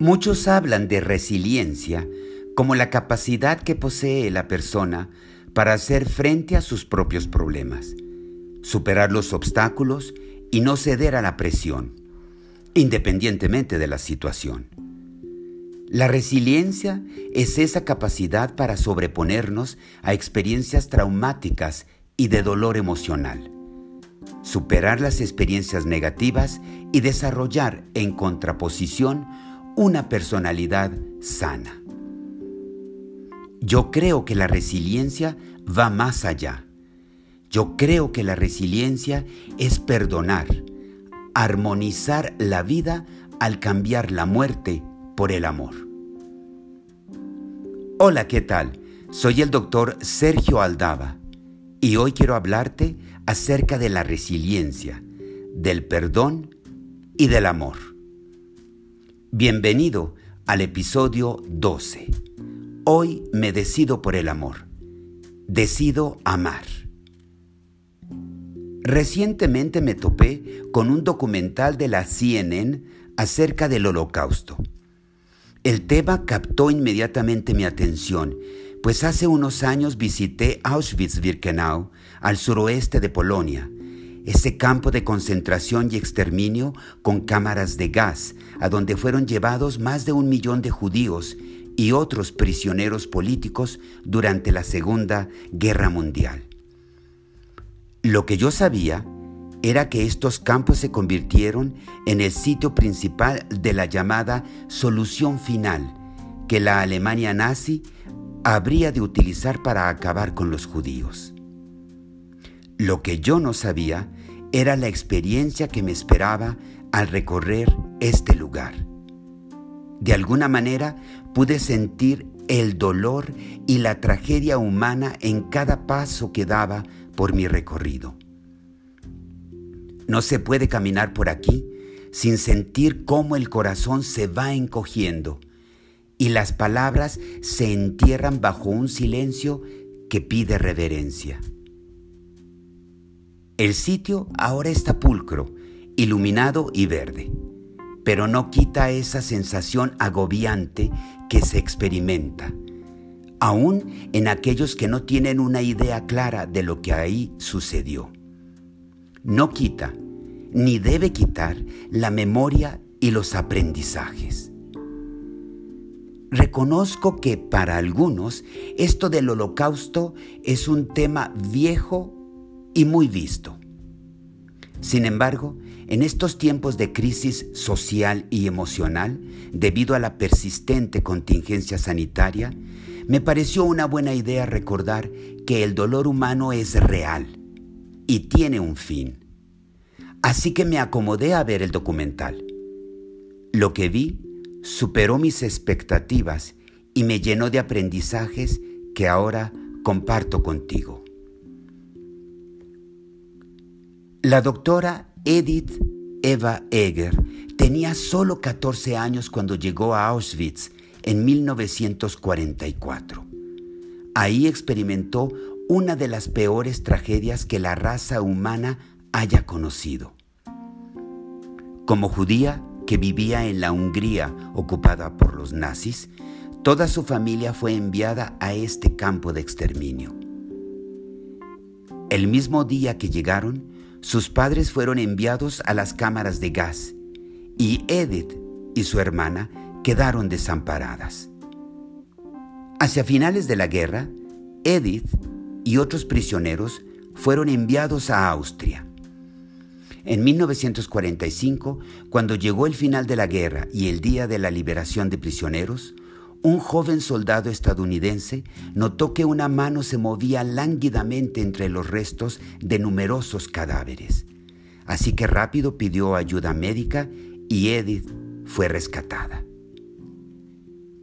Muchos hablan de resiliencia como la capacidad que posee la persona para hacer frente a sus propios problemas, superar los obstáculos y no ceder a la presión, independientemente de la situación. La resiliencia es esa capacidad para sobreponernos a experiencias traumáticas y de dolor emocional, superar las experiencias negativas y desarrollar en contraposición una personalidad sana. Yo creo que la resiliencia va más allá. Yo creo que la resiliencia es perdonar, armonizar la vida al cambiar la muerte por el amor. Hola, ¿qué tal? Soy el doctor Sergio Aldaba y hoy quiero hablarte acerca de la resiliencia, del perdón y del amor. Bienvenido al episodio 12. Hoy me decido por el amor. Decido amar. Recientemente me topé con un documental de la CNN acerca del holocausto. El tema captó inmediatamente mi atención, pues hace unos años visité Auschwitz-Birkenau, al suroeste de Polonia, ese campo de concentración y exterminio con cámaras de gas, a donde fueron llevados más de un millón de judíos y otros prisioneros políticos durante la Segunda Guerra Mundial. Lo que yo sabía era que estos campos se convirtieron en el sitio principal de la llamada solución final que la Alemania nazi habría de utilizar para acabar con los judíos. Lo que yo no sabía era la experiencia que me esperaba al recorrer este lugar. De alguna manera pude sentir el dolor y la tragedia humana en cada paso que daba por mi recorrido. No se puede caminar por aquí sin sentir cómo el corazón se va encogiendo y las palabras se entierran bajo un silencio que pide reverencia. El sitio ahora está pulcro, iluminado y verde, pero no quita esa sensación agobiante que se experimenta, aún en aquellos que no tienen una idea clara de lo que ahí sucedió. No quita, ni debe quitar la memoria y los aprendizajes. Reconozco que para algunos esto del holocausto es un tema viejo y muy visto. Sin embargo, en estos tiempos de crisis social y emocional, debido a la persistente contingencia sanitaria, me pareció una buena idea recordar que el dolor humano es real y tiene un fin. Así que me acomodé a ver el documental. Lo que vi superó mis expectativas y me llenó de aprendizajes que ahora comparto contigo. La doctora Edith Eva Eger tenía solo 14 años cuando llegó a Auschwitz en 1944. Ahí experimentó una de las peores tragedias que la raza humana haya conocido. Como judía que vivía en la Hungría ocupada por los nazis, toda su familia fue enviada a este campo de exterminio. El mismo día que llegaron, sus padres fueron enviados a las cámaras de gas y Edith y su hermana quedaron desamparadas. Hacia finales de la guerra, Edith y otros prisioneros fueron enviados a Austria. En 1945, cuando llegó el final de la guerra y el día de la liberación de prisioneros, un joven soldado estadounidense notó que una mano se movía lánguidamente entre los restos de numerosos cadáveres. Así que rápido pidió ayuda médica y Edith fue rescatada.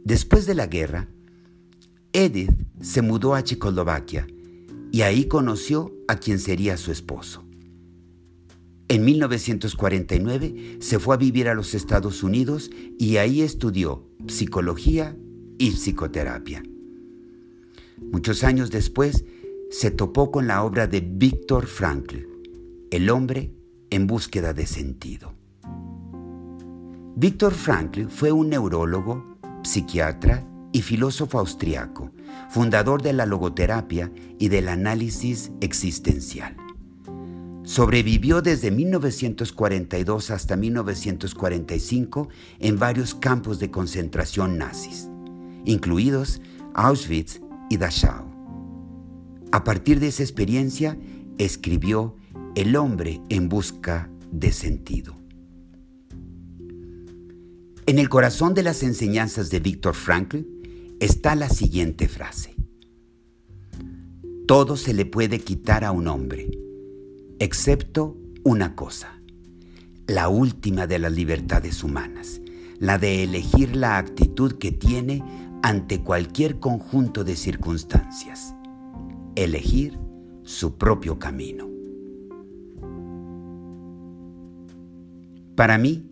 Después de la guerra, Edith se mudó a Checoslovaquia y ahí conoció a quien sería su esposo. En 1949 se fue a vivir a los Estados Unidos y ahí estudió psicología y psicoterapia. Muchos años después se topó con la obra de Víctor Frankl, El hombre en búsqueda de sentido. Víctor Frankl fue un neurólogo, psiquiatra y filósofo austriaco, fundador de la logoterapia y del análisis existencial. Sobrevivió desde 1942 hasta 1945 en varios campos de concentración nazis, incluidos Auschwitz y Dachau. A partir de esa experiencia, escribió El hombre en busca de sentido. En el corazón de las enseñanzas de Víctor Frankl está la siguiente frase. Todo se le puede quitar a un hombre, excepto una cosa, la última de las libertades humanas, la de elegir la actitud que tiene ante cualquier conjunto de circunstancias, elegir su propio camino. Para mí,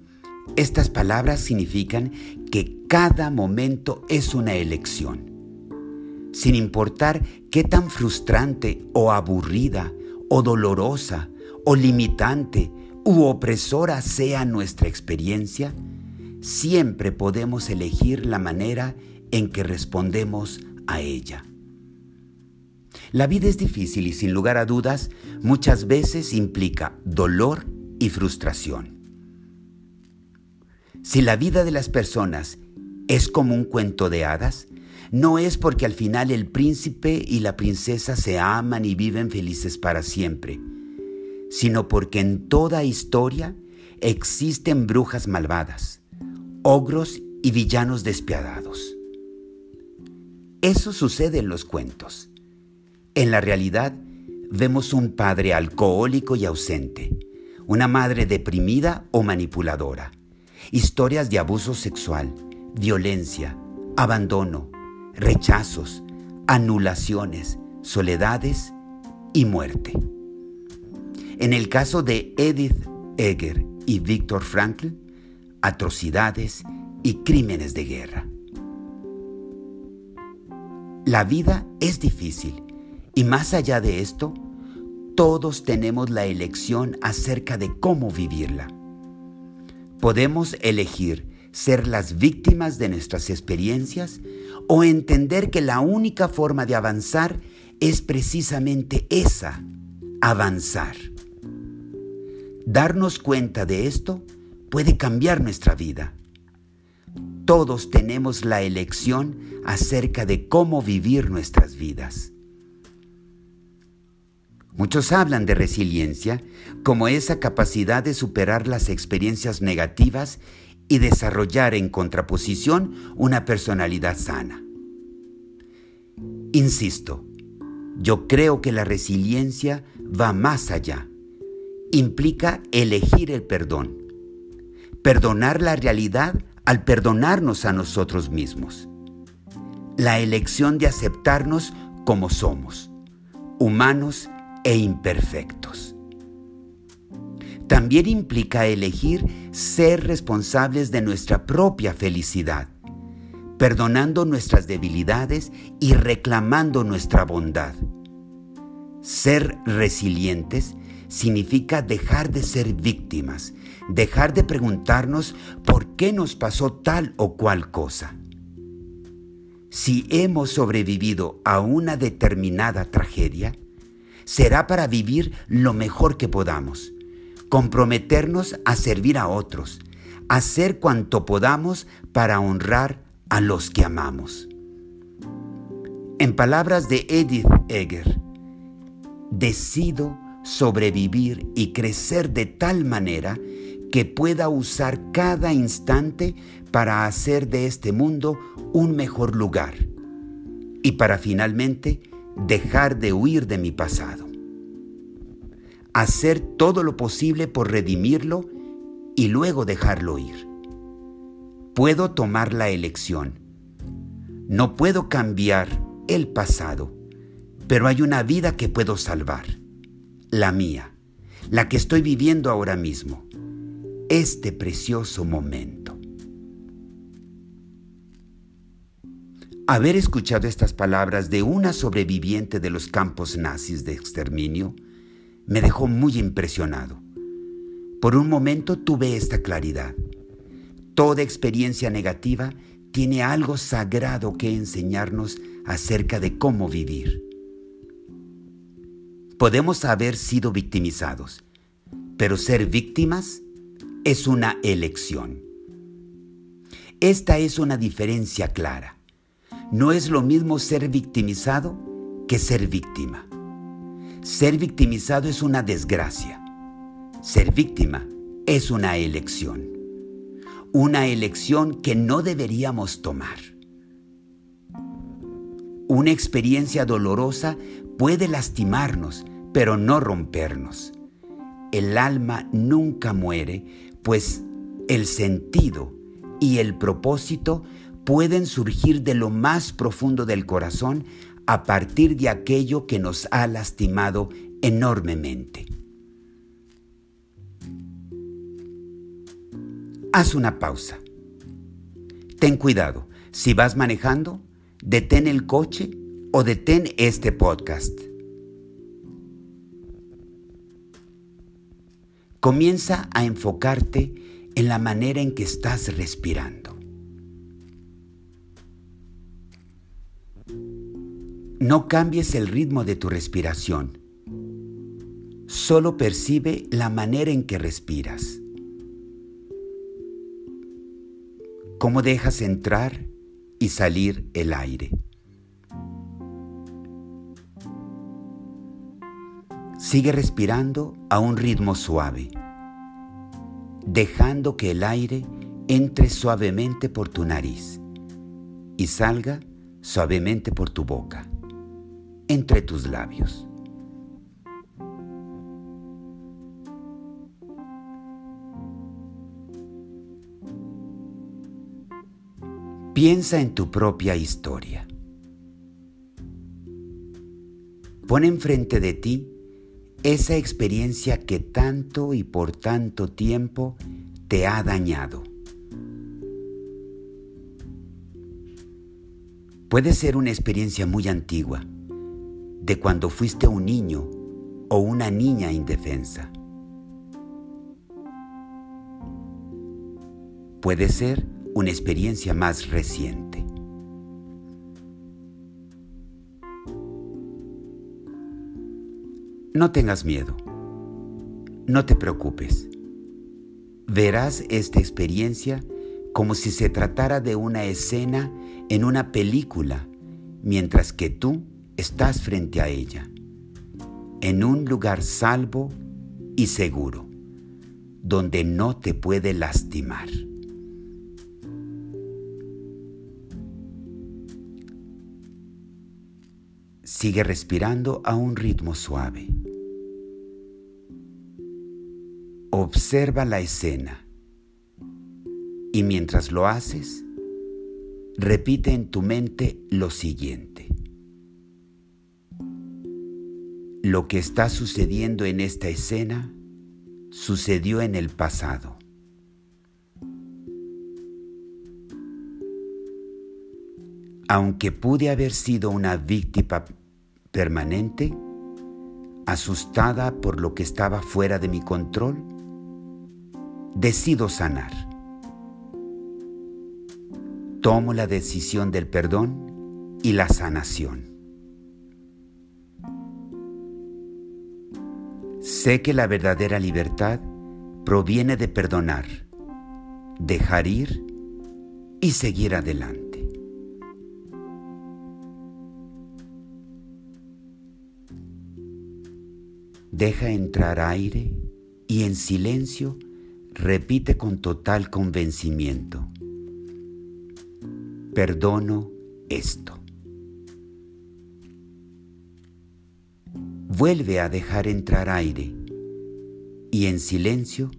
estas palabras significan que cada momento es una elección. Sin importar qué tan frustrante o aburrida o dolorosa o limitante u opresora sea nuestra experiencia, siempre podemos elegir la manera en que respondemos a ella. La vida es difícil y sin lugar a dudas muchas veces implica dolor y frustración. Si la vida de las personas es como un cuento de hadas, no es porque al final el príncipe y la princesa se aman y viven felices para siempre, sino porque en toda historia existen brujas malvadas, ogros y villanos despiadados. Eso sucede en los cuentos. En la realidad, vemos un padre alcohólico y ausente, una madre deprimida o manipuladora, historias de abuso sexual, violencia, abandono, rechazos, anulaciones, soledades y muerte. En el caso de Edith Egger y Viktor Frankl, atrocidades y crímenes de guerra. La vida es difícil y más allá de esto, todos tenemos la elección acerca de cómo vivirla. Podemos elegir ser las víctimas de nuestras experiencias o entender que la única forma de avanzar es precisamente esa, avanzar. Darnos cuenta de esto puede cambiar nuestra vida. Todos tenemos la elección acerca de cómo vivir nuestras vidas. Muchos hablan de resiliencia como esa capacidad de superar las experiencias negativas y desarrollar en contraposición una personalidad sana. Insisto, yo creo que la resiliencia va más allá. Implica elegir el perdón, perdonar la realidad al perdonarnos a nosotros mismos. La elección de aceptarnos como somos, humanos e imperfectos. También implica elegir ser responsables de nuestra propia felicidad, perdonando nuestras debilidades y reclamando nuestra bondad. Ser resilientes significa dejar de ser víctimas, dejar de preguntarnos por qué nos pasó tal o cual cosa. Si hemos sobrevivido a una determinada tragedia, será para vivir lo mejor que podamos, comprometernos a servir a otros, hacer cuanto podamos para honrar a los que amamos. En palabras de Edith Egger, decido sobrevivir y crecer de tal manera que pueda usar cada instante para hacer de este mundo un mejor lugar y para finalmente dejar de huir de mi pasado. Hacer todo lo posible por redimirlo y luego dejarlo ir. Puedo tomar la elección. No puedo cambiar el pasado, pero hay una vida que puedo salvar. La mía, la que estoy viviendo ahora mismo. Este precioso momento. Haber escuchado estas palabras de una sobreviviente de los campos nazis de exterminio me dejó muy impresionado. Por un momento tuve esta claridad. Toda experiencia negativa tiene algo sagrado que enseñarnos acerca de cómo vivir. Podemos haber sido victimizados, pero ser víctimas es una elección. Esta es una diferencia clara. No es lo mismo ser victimizado que ser víctima. Ser victimizado es una desgracia. Ser víctima es una elección. Una elección que no deberíamos tomar. Una experiencia dolorosa puede lastimarnos, pero no rompernos. El alma nunca muere, pues el sentido y el propósito pueden surgir de lo más profundo del corazón a partir de aquello que nos ha lastimado enormemente. Haz una pausa. Ten cuidado. Si vas manejando, detén el coche o detén este podcast. Comienza a enfocarte en la manera en que estás respirando. No cambies el ritmo de tu respiración. Solo percibe la manera en que respiras. Cómo dejas entrar y salir el aire. Sigue respirando a un ritmo suave dejando que el aire entre suavemente por tu nariz y salga suavemente por tu boca, entre tus labios. Piensa en tu propia historia. Pon enfrente de ti esa experiencia que tanto y por tanto tiempo te ha dañado. Puede ser una experiencia muy antigua, de cuando fuiste un niño o una niña indefensa. Puede ser una experiencia más reciente. No tengas miedo. No te preocupes. Verás esta experiencia como si se tratara de una escena en una película, mientras que tú estás frente a ella, en un lugar salvo y seguro, donde no te puede lastimar. Sigue respirando a un ritmo suave. Observa la escena y mientras lo haces, repite en tu mente lo siguiente. Lo que está sucediendo en esta escena sucedió en el pasado. Aunque pude haber sido una víctima permanente, asustada por lo que estaba fuera de mi control, decido sanar. Tomo la decisión del perdón y la sanación. Sé que la verdadera libertad proviene de perdonar, dejar ir y seguir adelante. Deja entrar aire y en silencio repite con total convencimiento. Perdono esto. Vuelve a dejar entrar aire y en silencio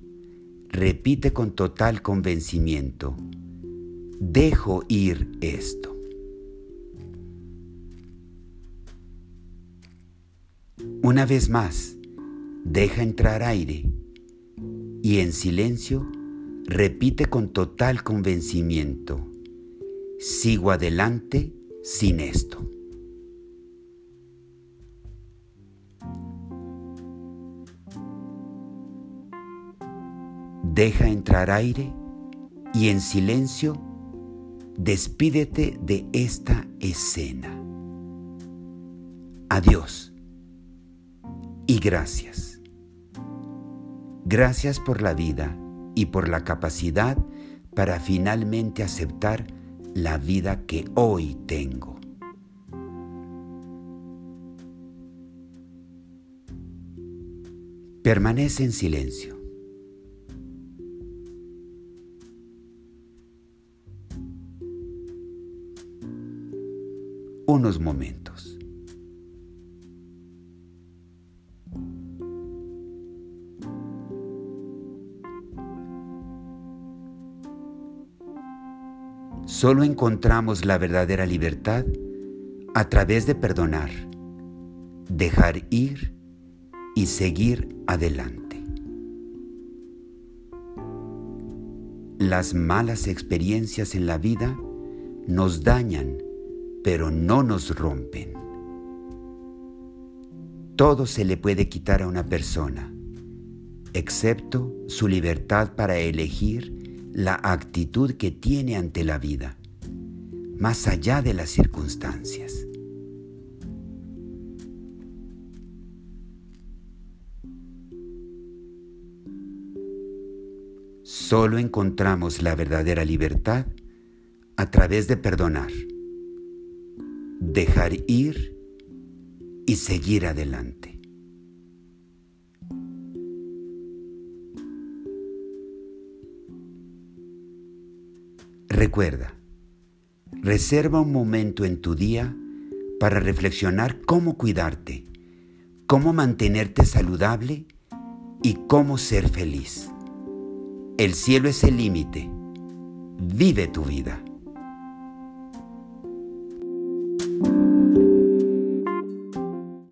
repite con total convencimiento. Dejo ir esto. Una vez más, deja entrar aire y en silencio repite con total convencimiento, sigo adelante sin esto. Deja entrar aire y en silencio despídete de esta escena. Adiós y gracias. Gracias por la vida y por la capacidad para finalmente aceptar la vida que hoy tengo. Permanece en silencio. Unos momentos. Solo encontramos la verdadera libertad a través de perdonar, dejar ir y seguir adelante. Las malas experiencias en la vida nos dañan, pero no nos rompen. Todo se le puede quitar a una persona, excepto su libertad para elegir la actitud que tiene ante la vida, más allá de las circunstancias. Solo encontramos la verdadera libertad a través de perdonar, dejar ir y seguir adelante. Recuerda, reserva un momento en tu día para reflexionar cómo cuidarte, cómo mantenerte saludable y cómo ser feliz. El cielo es el límite. Vive tu vida.